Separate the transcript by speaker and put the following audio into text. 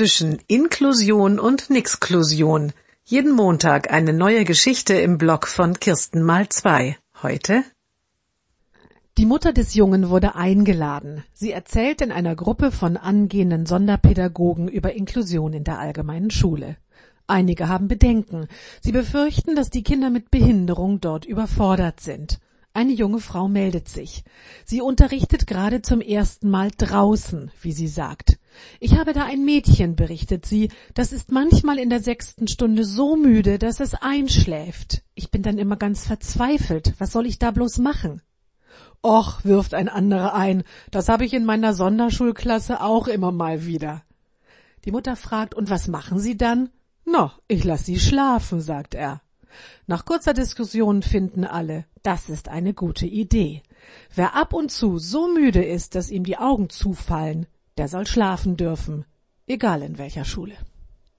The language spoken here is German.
Speaker 1: zwischen Inklusion und Nixklusion. Jeden Montag eine neue Geschichte im Blog von Kirsten mal zwei. Heute
Speaker 2: die Mutter des Jungen wurde eingeladen. Sie erzählt in einer Gruppe von angehenden Sonderpädagogen über Inklusion in der allgemeinen Schule. Einige haben Bedenken. Sie befürchten, dass die Kinder mit Behinderung dort überfordert sind. Eine junge Frau meldet sich. Sie unterrichtet gerade zum ersten Mal draußen, wie sie sagt. Ich habe da ein Mädchen, berichtet sie, das ist manchmal in der sechsten Stunde so müde, dass es einschläft. Ich bin dann immer ganz verzweifelt. Was soll ich da bloß machen? Och, wirft ein anderer ein, das habe ich in meiner Sonderschulklasse auch immer mal wieder. Die Mutter fragt, und was machen Sie dann? Na, ich lass sie schlafen, sagt er. Nach kurzer Diskussion finden alle, das ist eine gute Idee. Wer ab und zu so müde ist, dass ihm die Augen zufallen, der soll schlafen dürfen, egal in welcher Schule.